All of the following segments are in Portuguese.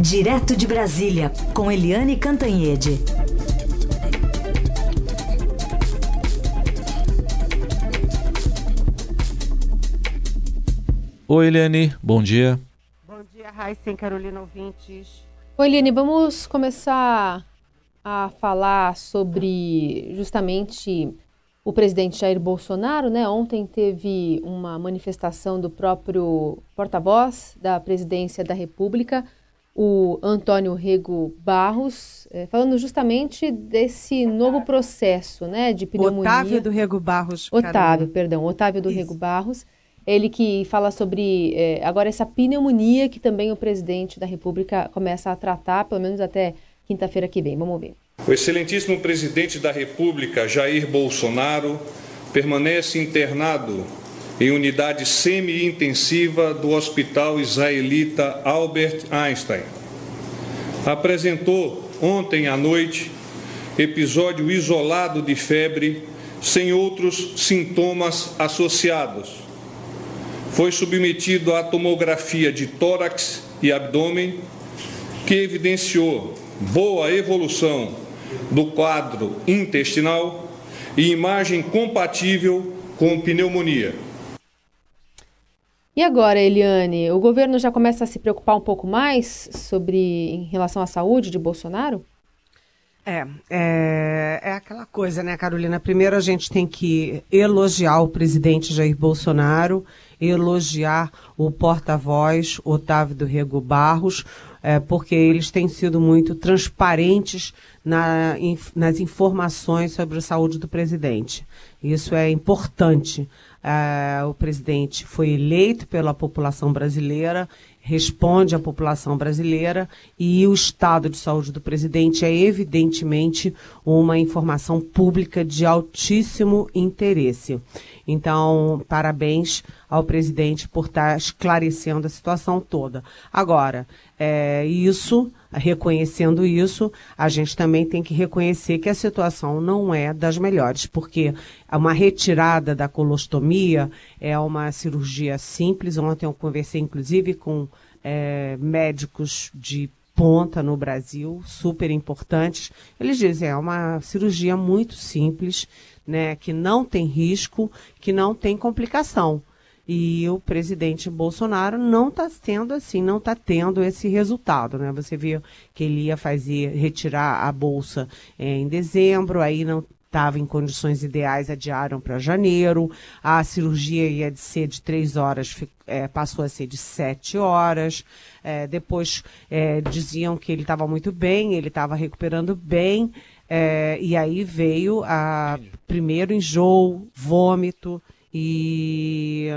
Direto de Brasília, com Eliane Cantanhede. Oi, Eliane, bom dia. Bom dia, Raíssa Carolina Ouvintes. Oi, Eliane, vamos começar a falar sobre justamente o presidente Jair Bolsonaro, né? Ontem teve uma manifestação do próprio porta-voz da presidência da República, o Antônio Rego Barros, é, falando justamente desse novo processo, né, de pneumonia. Otávio do Rego Barros. Otávio, perdão, Otávio do Isso. Rego Barros. Ele que fala sobre é, agora essa pneumonia que também o presidente da República começa a tratar, pelo menos até quinta-feira que vem. Vamos ver. O excelentíssimo presidente da República, Jair Bolsonaro, permanece internado em unidade semi-intensiva do Hospital Israelita Albert Einstein. Apresentou ontem à noite episódio isolado de febre sem outros sintomas associados. Foi submetido à tomografia de tórax e abdômen, que evidenciou boa evolução do quadro intestinal e imagem compatível com pneumonia. E agora, Eliane, o governo já começa a se preocupar um pouco mais sobre em relação à saúde de Bolsonaro? É, é, é, aquela coisa, né, Carolina? Primeiro a gente tem que elogiar o presidente Jair Bolsonaro, elogiar o porta-voz Otávio do Rego Barros, é, porque eles têm sido muito transparentes na, in, nas informações sobre a saúde do presidente. Isso é importante. É, o presidente foi eleito pela população brasileira, responde à população brasileira e o estado de saúde do presidente é evidentemente uma informação pública de altíssimo interesse. Então, parabéns ao presidente por estar esclarecendo a situação toda. Agora, é, isso, reconhecendo isso, a gente também tem que reconhecer que a situação não é das melhores, porque uma retirada da colostomia é uma cirurgia simples. Ontem eu conversei, inclusive, com é, médicos de ponta no Brasil, super importantes. Eles dizem é uma cirurgia muito simples, né, que não tem risco, que não tem complicação. E o presidente Bolsonaro não está tendo assim, não está tendo esse resultado, né? Você viu que ele ia fazer, retirar a bolsa é, em dezembro, aí não estava em condições ideais, adiaram para janeiro. A cirurgia ia de ser de três horas, é, passou a ser de sete horas. É, depois é, diziam que ele estava muito bem, ele estava recuperando bem. É, e aí veio a primeiro enjoo, vômito e,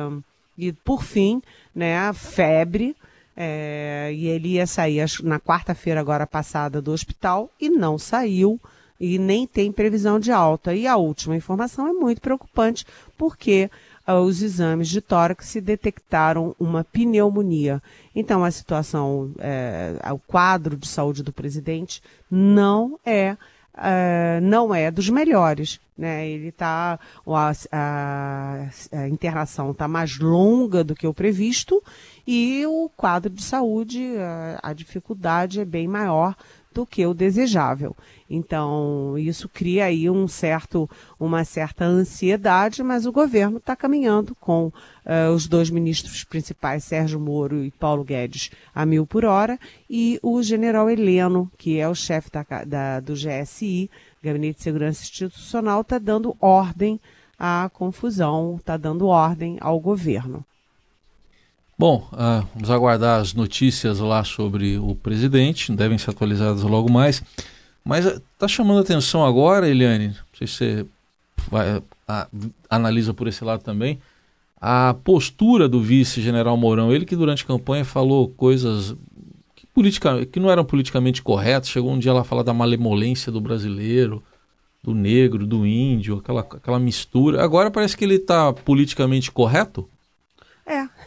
e por fim, né, a febre. É, e ele ia sair na quarta-feira agora passada do hospital e não saiu e nem tem previsão de alta. E a última informação é muito preocupante porque uh, os exames de tórax se detectaram uma pneumonia. Então a situação, é, o quadro de saúde do presidente não é uh, não é dos melhores. Né? Ele tá, a, a, a internação está mais longa do que o previsto e o quadro de saúde, a, a dificuldade é bem maior do que o desejável. Então, isso cria aí um certo, uma certa ansiedade, mas o governo está caminhando com uh, os dois ministros principais, Sérgio Moro e Paulo Guedes, a mil por hora, e o general Heleno, que é o chefe da, da, do GSI, Gabinete de Segurança Institucional, está dando ordem à confusão, está dando ordem ao governo. Bom, uh, vamos aguardar as notícias lá sobre o presidente, devem ser atualizadas logo mais. Mas está chamando a atenção agora, Eliane, não sei se você vai, a, analisa por esse lado também, a postura do vice-general Mourão. Ele que durante a campanha falou coisas que, politica, que não eram politicamente corretas, chegou um dia lá a falar da malemolência do brasileiro, do negro, do índio, aquela, aquela mistura. Agora parece que ele está politicamente correto?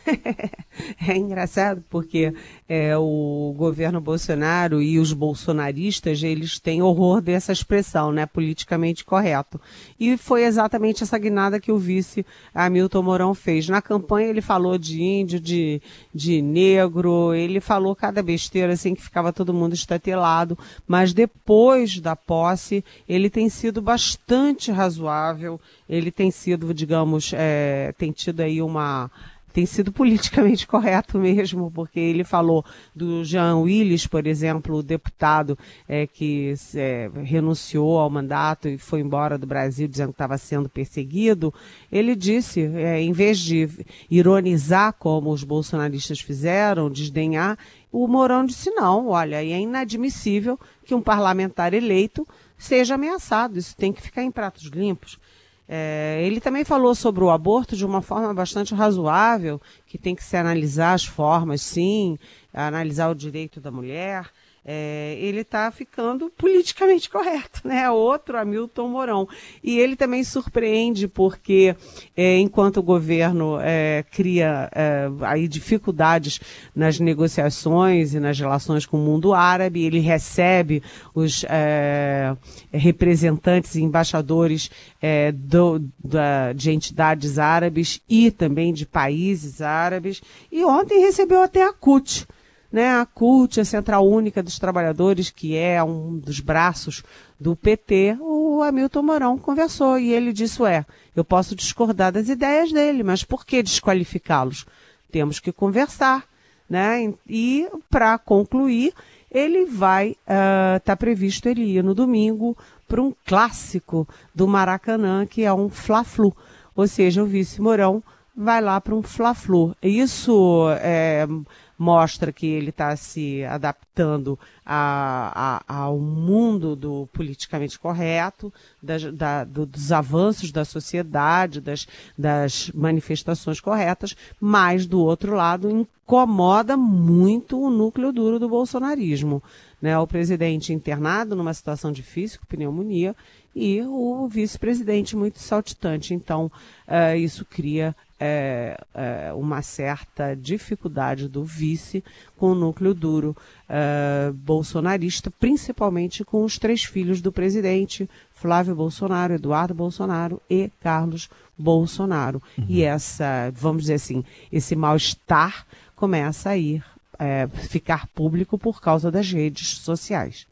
É, engraçado porque é, o governo Bolsonaro e os bolsonaristas eles têm horror dessa expressão, né, politicamente correto. E foi exatamente essa guinada que o vice Hamilton Mourão fez. Na campanha ele falou de índio, de, de negro, ele falou cada besteira assim que ficava todo mundo estatelado, mas depois da posse ele tem sido bastante razoável, ele tem sido, digamos, é, tem tido aí uma tem sido politicamente correto mesmo, porque ele falou do Jean Willis, por exemplo, o deputado é, que é, renunciou ao mandato e foi embora do Brasil dizendo que estava sendo perseguido. Ele disse, é, em vez de ironizar como os bolsonaristas fizeram, desdenhar, o Mourão disse não, olha, é inadmissível que um parlamentar eleito seja ameaçado. Isso tem que ficar em pratos limpos. É, ele também falou sobre o aborto de uma forma bastante razoável, que tem que se analisar as formas, sim, analisar o direito da mulher é, ele está ficando politicamente correto, né? Outro Hamilton Mourão. E ele também surpreende porque, é, enquanto o governo é, cria é, aí dificuldades nas negociações e nas relações com o mundo árabe, ele recebe os é, representantes e embaixadores é, do, da, de entidades árabes e também de países árabes. E ontem recebeu até a CUT né, a CUT, a Central Única dos Trabalhadores, que é um dos braços do PT, o Hamilton Mourão conversou e ele disse, ué, eu posso discordar das ideias dele, mas por que desqualificá-los? Temos que conversar, né? E para concluir, ele vai, está uh, previsto ele ir no domingo para um clássico do Maracanã, que é um Fla-Flu, ou seja, o vice Mourão vai lá para um Fla-Flu. Isso é mostra que ele está se adaptando a, a, ao mundo do politicamente correto, da, do, dos avanços da sociedade, das, das manifestações corretas, mas, do outro lado, incomoda muito o núcleo duro do bolsonarismo. Né? O presidente internado numa situação difícil, com pneumonia, e o vice-presidente muito saltitante. Então, uh, isso cria é, é, uma certa dificuldade do vice com o núcleo duro é, bolsonarista, principalmente com os três filhos do presidente, Flávio Bolsonaro, Eduardo Bolsonaro e Carlos Bolsonaro. Uhum. E essa, vamos dizer assim, esse mal-estar começa a ir, é, ficar público por causa das redes sociais.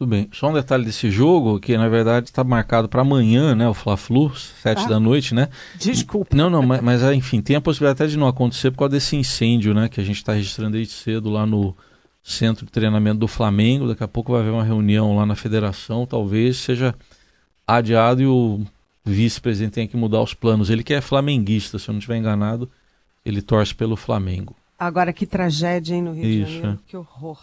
Tudo bem. Só um detalhe desse jogo, que na verdade está marcado para amanhã, né? O Fla-Flu, sete ah, da noite, né? Desculpa. Não, não, mas, mas, enfim, tem a possibilidade até de não acontecer por causa desse incêndio, né? Que a gente está registrando desde cedo lá no centro de treinamento do Flamengo. Daqui a pouco vai haver uma reunião lá na federação. Talvez seja adiado e o vice-presidente tenha que mudar os planos. Ele que é flamenguista, se eu não estiver enganado, ele torce pelo Flamengo. Agora que tragédia, hein, no Rio Isso, de Janeiro. É. Que horror.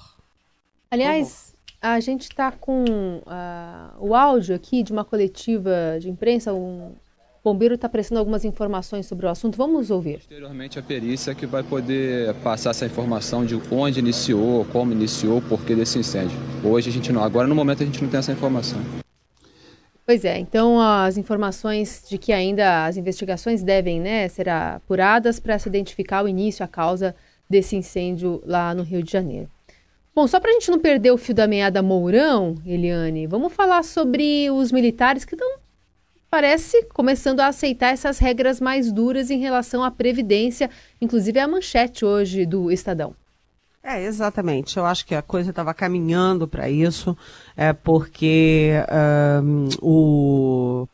Aliás, a gente está com uh, o áudio aqui de uma coletiva de imprensa. Um bombeiro está prestando algumas informações sobre o assunto. Vamos ouvir. Posteriormente, a perícia que vai poder passar essa informação de onde iniciou, como iniciou, porquê desse incêndio. Hoje a gente não. Agora, no momento, a gente não tem essa informação. Pois é, então as informações de que ainda as investigações devem né, ser apuradas para se identificar o início, a causa desse incêndio lá no Rio de Janeiro. Bom, só para a gente não perder o fio da meada Mourão, Eliane, vamos falar sobre os militares que estão, parece, começando a aceitar essas regras mais duras em relação à Previdência, inclusive é a manchete hoje do Estadão. É, exatamente. Eu acho que a coisa estava caminhando para isso, é porque um, o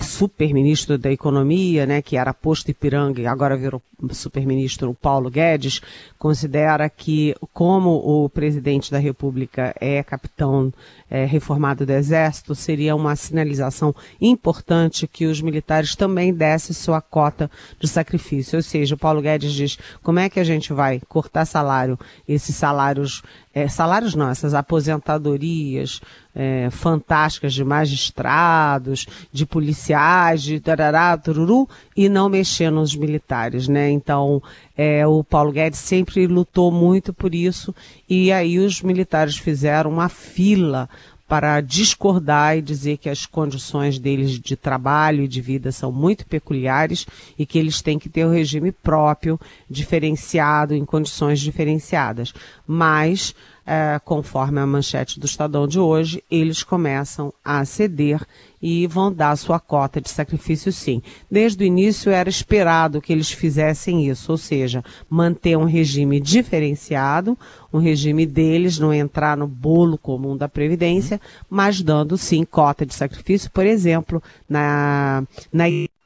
super-ministro da Economia, né, que era posto Ipiranga e agora virou super-ministro Paulo Guedes, considera que, como o presidente da República é capitão é, reformado do Exército, seria uma sinalização importante que os militares também dessem sua cota de sacrifício. Ou seja, o Paulo Guedes diz como é que a gente vai cortar salário, esses salários é, salários não, essas aposentadorias é, fantásticas de magistrados, de policiais, de tarará, tururu, e não mexer nos militares, né? Então, é, o Paulo Guedes sempre lutou muito por isso, e aí os militares fizeram uma fila para discordar e dizer que as condições deles de trabalho e de vida são muito peculiares e que eles têm que ter o um regime próprio, diferenciado, em condições diferenciadas. Mas é, conforme a manchete do Estadão de hoje, eles começam a ceder e vão dar sua cota de sacrifício sim. Desde o início era esperado que eles fizessem isso, ou seja, manter um regime diferenciado, um regime deles, não entrar no bolo comum da Previdência, mas dando sim cota de sacrifício, por exemplo, na, na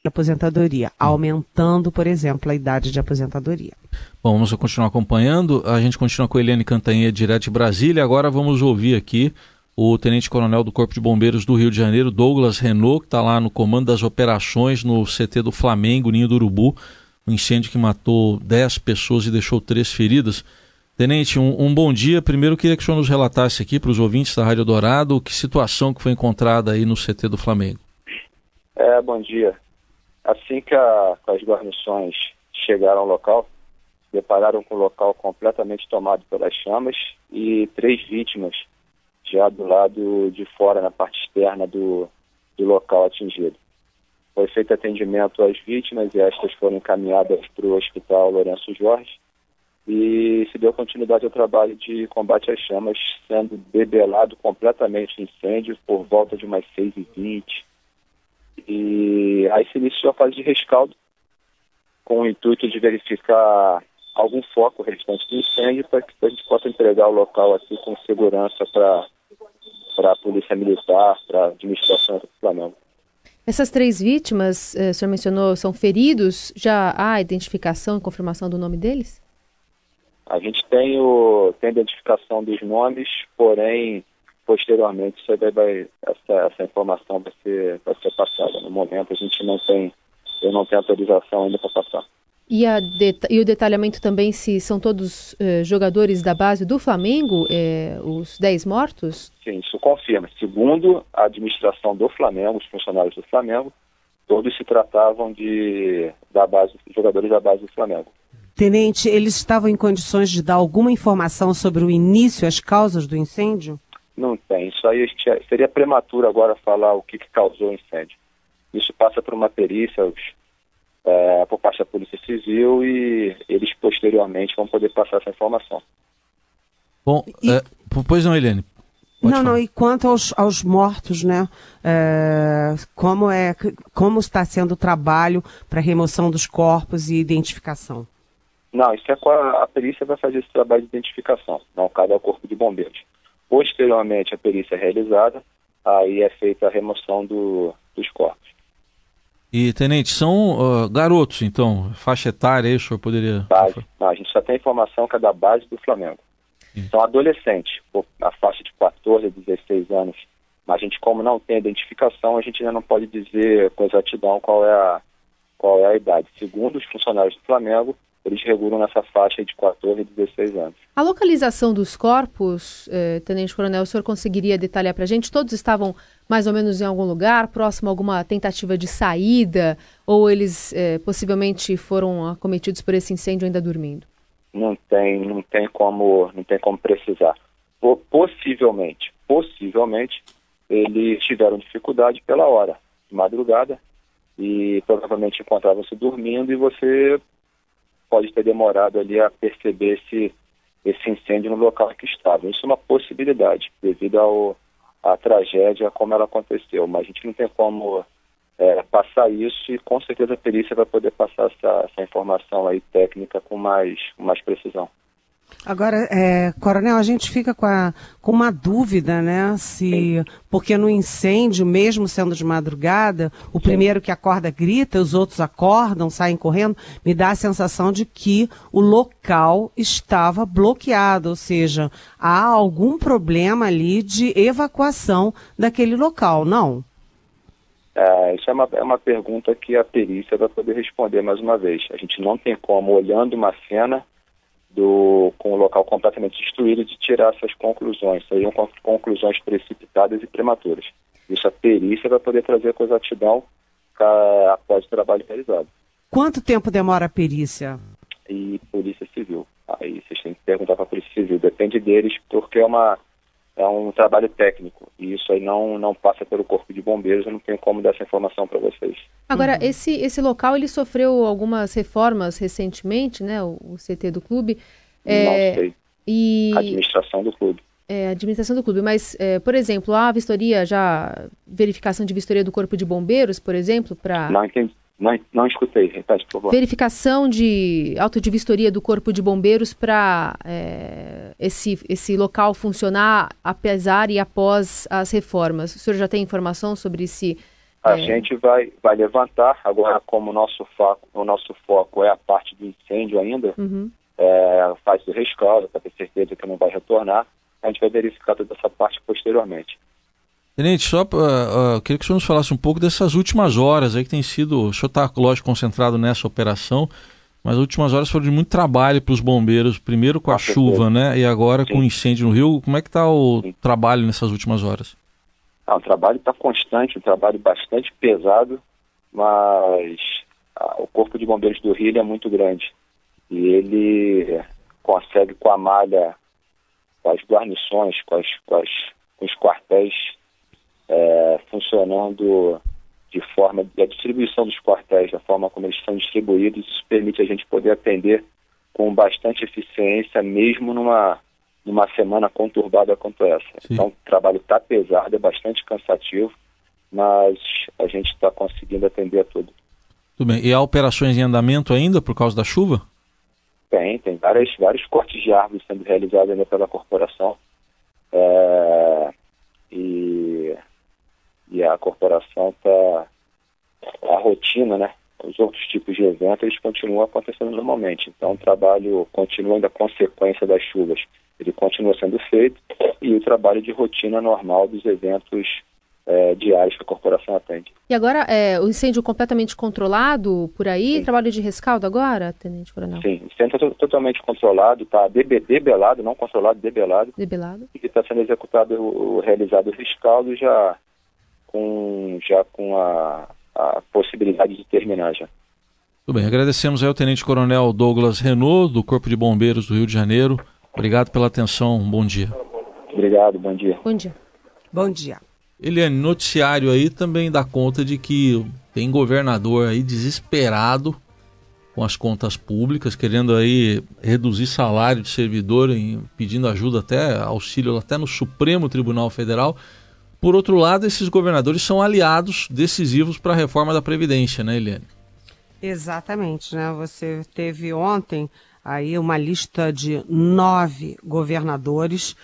aposentadoria, aumentando, por exemplo, a idade de aposentadoria. Bom, vamos continuar acompanhando. A gente continua com a Eliane Cantanhê, direto de Brasília. Agora vamos ouvir aqui o Tenente-Coronel do Corpo de Bombeiros do Rio de Janeiro, Douglas Renault, que está lá no comando das operações no CT do Flamengo, Ninho do Urubu, um incêndio que matou 10 pessoas e deixou três feridas. Tenente, um, um, bom dia. Primeiro, queria que o senhor nos relatasse aqui para os ouvintes da Rádio Dourado que situação que foi encontrada aí no CT do Flamengo. É, bom dia. Assim que, a, as guarnições chegaram ao local, depararam com o local completamente tomado pelas chamas e três vítimas já do lado de fora, na parte externa do, do local atingido. Foi feito atendimento às vítimas e estas foram encaminhadas para o Hospital Lourenço Jorge e se deu continuidade ao trabalho de combate às chamas, sendo debelado completamente o incêndio por volta de umas 6h20. E aí se iniciou a fase de rescaldo, com o intuito de verificar algum foco restante do incêndio para que a gente possa entregar o local aqui com segurança para a Polícia Militar, para a administração do Flamengo. Essas três vítimas, eh, o senhor mencionou, são feridos? Já há identificação e confirmação do nome deles? A gente tem, o, tem a identificação dos nomes, porém, posteriormente, vai, vai, essa, essa informação vai ser, vai ser passada. No momento, a gente não tem, eu não tenho autorização ainda para passar. E, e, o detalhamento também se são todos eh, jogadores da base do Flamengo, eh, os 10 mortos? Sim, isso confirma. Segundo a administração do Flamengo, os funcionários do Flamengo, todos se tratavam de da base, jogadores da base do Flamengo. Tenente, eles estavam em condições de dar alguma informação sobre o início, as causas do incêndio? Não tem. Isso aí seria prematuro agora falar o que, que causou o incêndio. Isso passa por uma perícia, os é, por parte da Polícia Civil e eles posteriormente vão poder passar essa informação. Bom, e... é, pois não, Helene. Pode não, falar. não, e quanto aos, aos mortos, né? É, como, é, como está sendo o trabalho para remoção dos corpos e identificação? Não, isso é a, a perícia vai fazer esse trabalho de identificação, não cabe ao Corpo de Bombeiros. Posteriormente, a perícia é realizada, aí é feita a remoção do, dos corpos. E, tenente, são uh, garotos, então, faixa etária aí, o senhor poderia... Base. Não, a gente só tem informação que é da base do Flamengo. Sim. São adolescentes, a faixa de 14 a 16 anos. Mas a gente, como não tem identificação, a gente ainda não pode dizer com exatidão qual é a, qual é a idade. Segundo os funcionários do Flamengo, eles regulam nessa faixa de 14 a 16 anos. A localização dos corpos, eh, Tenente Coronel, o senhor conseguiria detalhar para a gente? Todos estavam mais ou menos em algum lugar, próximo a alguma tentativa de saída, ou eles eh, possivelmente foram acometidos por esse incêndio ainda dormindo? Não tem, não tem como, não tem como precisar. Possivelmente, possivelmente, eles tiveram dificuldade pela hora, de madrugada, e provavelmente encontravam-se dormindo e você pode ter demorado ali a perceber esse, esse incêndio no local que estava. Isso é uma possibilidade, devido ao, à tragédia, como ela aconteceu. Mas a gente não tem como é, passar isso e com certeza a perícia vai poder passar essa, essa informação aí técnica com mais, com mais precisão. Agora, é, Coronel, a gente fica com, a, com uma dúvida, né? Se, porque no incêndio, mesmo sendo de madrugada, o primeiro que acorda grita, os outros acordam, saem correndo, me dá a sensação de que o local estava bloqueado, ou seja, há algum problema ali de evacuação daquele local, não? É, isso é uma, é uma pergunta que a perícia vai poder responder mais uma vez. A gente não tem como, olhando uma cena, do, com o local completamente destruído de tirar essas conclusões. Seriam conclusões precipitadas e prematuras. Isso a perícia vai poder trazer com exatidão após o trabalho realizado. Quanto tempo demora a perícia? E Polícia Civil. Aí vocês têm que perguntar para a Polícia Civil. Depende deles, porque é uma, é um trabalho técnico e isso aí não, não passa pelo corpo de bombeiros, eu não tenho como dar essa informação para vocês. Agora, uhum. esse, esse local ele sofreu algumas reformas recentemente, né, o, o CT do clube. É, não sei. E... A administração do clube. É, administração do clube, mas, é, por exemplo, a vistoria já, verificação de vistoria do corpo de bombeiros, por exemplo, para... Não entendi. Não, não escutei, repete, por favor. Verificação de auto de vistoria do Corpo de Bombeiros para é, esse, esse local funcionar apesar e após as reformas. O senhor já tem informação sobre esse. A é... gente vai, vai levantar, agora como o nosso, foco, o nosso foco é a parte do incêndio ainda, uhum. é, faz o rescaldo para ter certeza que não vai retornar, a gente vai verificar toda essa parte posteriormente. Tenente, só uh, uh, queria que o senhor nos falasse um pouco dessas últimas horas aí que tem sido. O senhor está, lógico, concentrado nessa operação, mas as últimas horas foram de muito trabalho para os bombeiros, primeiro com a chuva, né? E agora Sim. com o incêndio no Rio. Como é que está o Sim. trabalho nessas últimas horas? Ah, o trabalho está constante, um trabalho bastante pesado, mas ah, o Corpo de Bombeiros do Rio é muito grande. E ele consegue com a malha, com as guarnições, com, as, com, as, com os quartéis é, funcionando de forma a distribuição dos quartéis, da forma como eles são distribuídos, isso permite a gente poder atender com bastante eficiência, mesmo numa numa semana conturbada quanto essa. Sim. Então, o trabalho está pesado, é bastante cansativo, mas a gente está conseguindo atender a tudo. Tudo bem. E há operações em andamento ainda por causa da chuva? Tem, tem várias, vários cortes de árvores sendo realizados ainda pela corporação. É, e e a corporação está a rotina, né? Os outros tipos de eventos eles continuam acontecendo normalmente. Então o trabalho continua ainda consequência das chuvas. Ele continua sendo feito e o trabalho de rotina normal dos eventos é, diários que a corporação atende. E agora, é, o incêndio completamente controlado por aí? Sim. Trabalho de rescaldo agora, Tenente Coronel? Sim, o incêndio está totalmente controlado, está debelado, não controlado, debelado. Debelado. E está sendo executado, realizado o rescaldo já com, já com a, a possibilidade de terminar já. Tudo bem, agradecemos ao Tenente Coronel Douglas Renault, do Corpo de Bombeiros do Rio de Janeiro. Obrigado pela atenção, bom dia. Obrigado, bom dia. Bom dia. Bom dia. Eliane, noticiário aí também dá conta de que tem governador aí desesperado com as contas públicas, querendo aí reduzir salário de servidor, pedindo ajuda até auxílio até no Supremo Tribunal Federal. Por outro lado, esses governadores são aliados decisivos para a reforma da Previdência, né, Eliane? Exatamente, né? Você teve ontem aí uma lista de nove governadores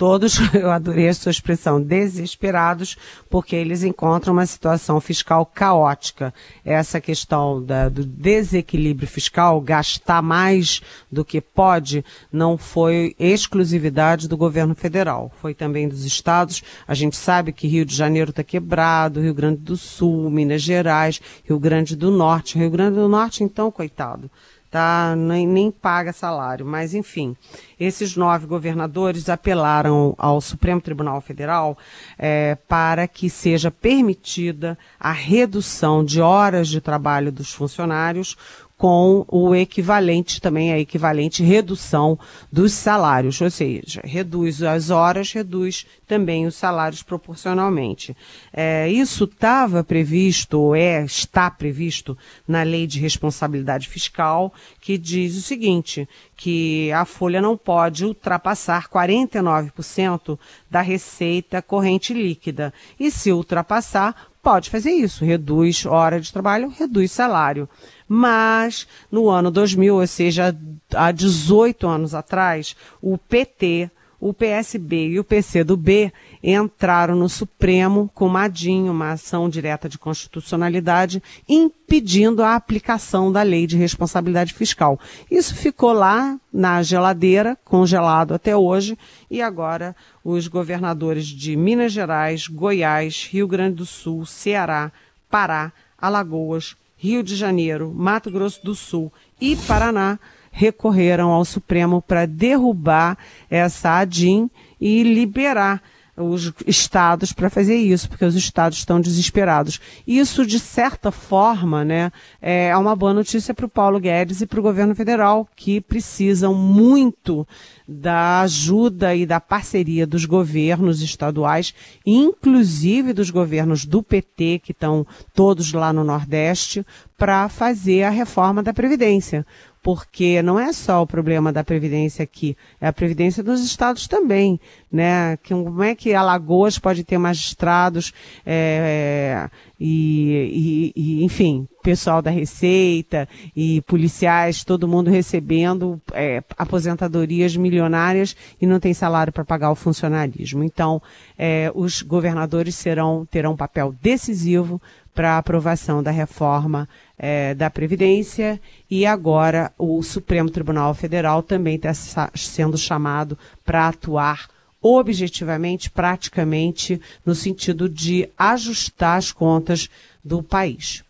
todos, eu adorei a sua expressão, desesperados, porque eles encontram uma situação fiscal caótica. Essa questão da, do desequilíbrio fiscal, gastar mais do que pode, não foi exclusividade do governo federal, foi também dos estados. A gente sabe que Rio de Janeiro está quebrado, Rio Grande do Sul, Minas Gerais, Rio Grande do Norte. Rio Grande do Norte, então, coitado tá? Nem, nem paga salário. Mas, enfim, esses nove governadores apelaram ao Supremo Tribunal Federal é, para que seja permitida a redução de horas de trabalho dos funcionários com o equivalente também, a equivalente redução dos salários, ou seja, reduz as horas, reduz também os salários proporcionalmente. É, isso estava previsto, ou é, está previsto na lei de responsabilidade fiscal, que diz o seguinte, que a folha não pode ultrapassar 49% da receita corrente líquida. E se ultrapassar, pode fazer isso, reduz hora de trabalho, reduz salário mas no ano 2000, ou seja, há 18 anos atrás, o PT, o PSB e o PCdoB entraram no Supremo com ADIM, uma ação direta de constitucionalidade, impedindo a aplicação da lei de responsabilidade fiscal. Isso ficou lá na geladeira, congelado até hoje, e agora os governadores de Minas Gerais, Goiás, Rio Grande do Sul, Ceará, Pará, Alagoas, Rio de Janeiro, Mato Grosso do Sul e Paraná recorreram ao Supremo para derrubar essa ADIM e liberar os estados para fazer isso, porque os estados estão desesperados. Isso, de certa forma, né, é uma boa notícia para o Paulo Guedes e para o governo federal, que precisam muito da ajuda e da parceria dos governos estaduais, inclusive dos governos do PT, que estão todos lá no Nordeste, para fazer a reforma da Previdência porque não é só o problema da Previdência aqui, é a Previdência dos estados também, né? Como é que Alagoas pode ter magistrados é, e, e, e, enfim, pessoal da Receita e policiais, todo mundo recebendo é, aposentadorias milionárias e não tem salário para pagar o funcionalismo. Então, é, os governadores serão, terão um papel decisivo para a aprovação da reforma é, da Previdência e agora o Supremo Tribunal Federal também está sendo chamado para atuar objetivamente, praticamente, no sentido de ajustar as contas do país.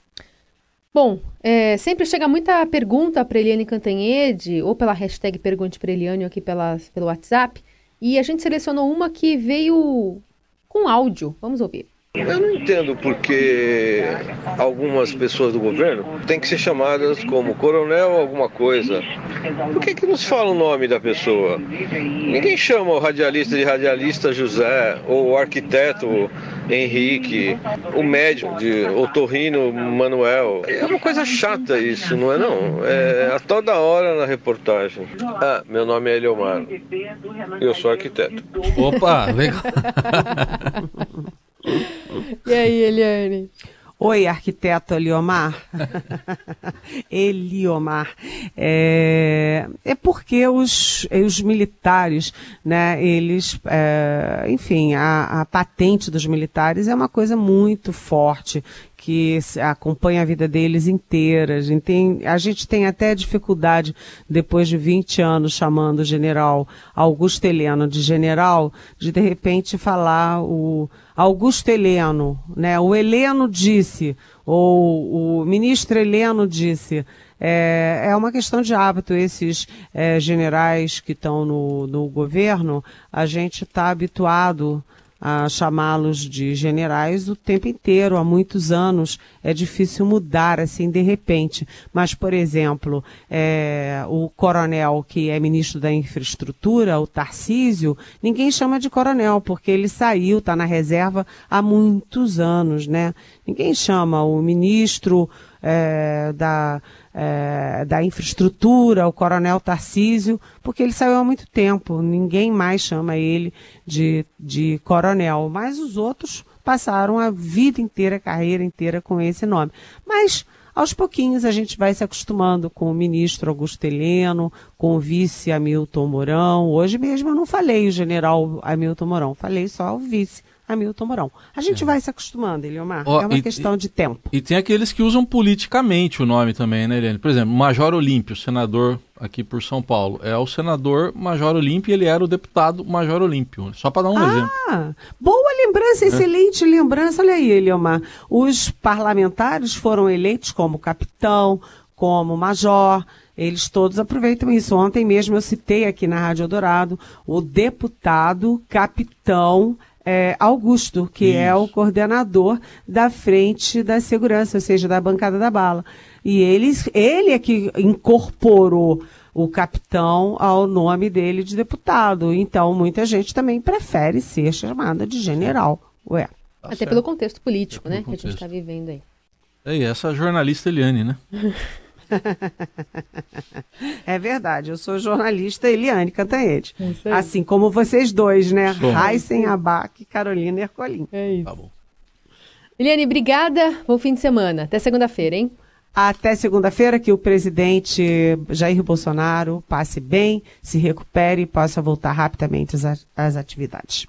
Bom, é, sempre chega muita pergunta para Eliane Cantanhede, ou pela hashtag Pergunte para Eliane, ou aqui pelo WhatsApp, e a gente selecionou uma que veio com áudio. Vamos ouvir. Eu não entendo porque algumas pessoas do governo têm que ser chamadas como coronel alguma coisa. Por que, que não se fala o nome da pessoa? Ninguém chama o radialista de radialista José, ou o arquiteto Henrique, o médico de otorrino Manuel. É uma coisa chata isso, não é não? É a toda hora na reportagem. Ah, meu nome é Eliomar. Eu sou arquiteto. Opa, legal. E aí, Eliane? Oi, arquiteto Eliomar. Eliomar. É, é porque os, os militares, né, eles, é, enfim, a, a patente dos militares é uma coisa muito forte que acompanha a vida deles inteira. A gente, tem, a gente tem até dificuldade, depois de 20 anos chamando o general Augusto Heleno de general, de de repente falar o Augusto Heleno, né? O Heleno disse, ou o ministro Heleno disse. É, é uma questão de hábito. Esses é, generais que estão no, no governo, a gente está habituado a chamá-los de generais o tempo inteiro, há muitos anos. É difícil mudar assim de repente. Mas, por exemplo, é, o coronel que é ministro da infraestrutura, o Tarcísio, ninguém chama de coronel, porque ele saiu, está na reserva há muitos anos, né? Ninguém chama o ministro é, da é, da infraestrutura, o coronel Tarcísio, porque ele saiu há muito tempo, ninguém mais chama ele de, de coronel, mas os outros passaram a vida inteira, a carreira inteira com esse nome. Mas aos pouquinhos a gente vai se acostumando com o ministro Augusto Heleno, com o vice Hamilton Mourão. Hoje mesmo eu não falei o general Hamilton Mourão, falei só o vice Hamilton Mourão. A gente é. vai se acostumando, Eliomar. Oh, é uma e, questão de tempo. E tem aqueles que usam politicamente o nome também, né, Eliane? Por exemplo, Major Olímpio, senador aqui por São Paulo. É o senador Major Olímpio e ele era o deputado Major Olímpio. Só para dar um ah, exemplo. Boa lembrança, é. excelente lembrança. Olha aí, Eliomar. Os parlamentares foram eleitos como capitão, como major. Eles todos aproveitam isso. Ontem mesmo eu citei aqui na Rádio Dourado o deputado capitão é, Augusto, que Isso. é o coordenador da frente da segurança, ou seja, da bancada da bala. E ele, ele é que incorporou o capitão ao nome dele de deputado. Então, muita gente também prefere ser chamada de general. Ué. Tá Até certo. pelo contexto político, né? Contexto. Que a gente está vivendo aí. É, e essa jornalista Eliane, né? é verdade, eu sou jornalista Eliane Cantanhede. É assim como vocês dois, né? Raíssen Abac e Carolina Ercolim. É isso. Tá bom. Eliane, obrigada. Bom fim de semana. Até segunda-feira, hein? Até segunda-feira, que o presidente Jair Bolsonaro passe bem, se recupere e possa voltar rapidamente às atividades.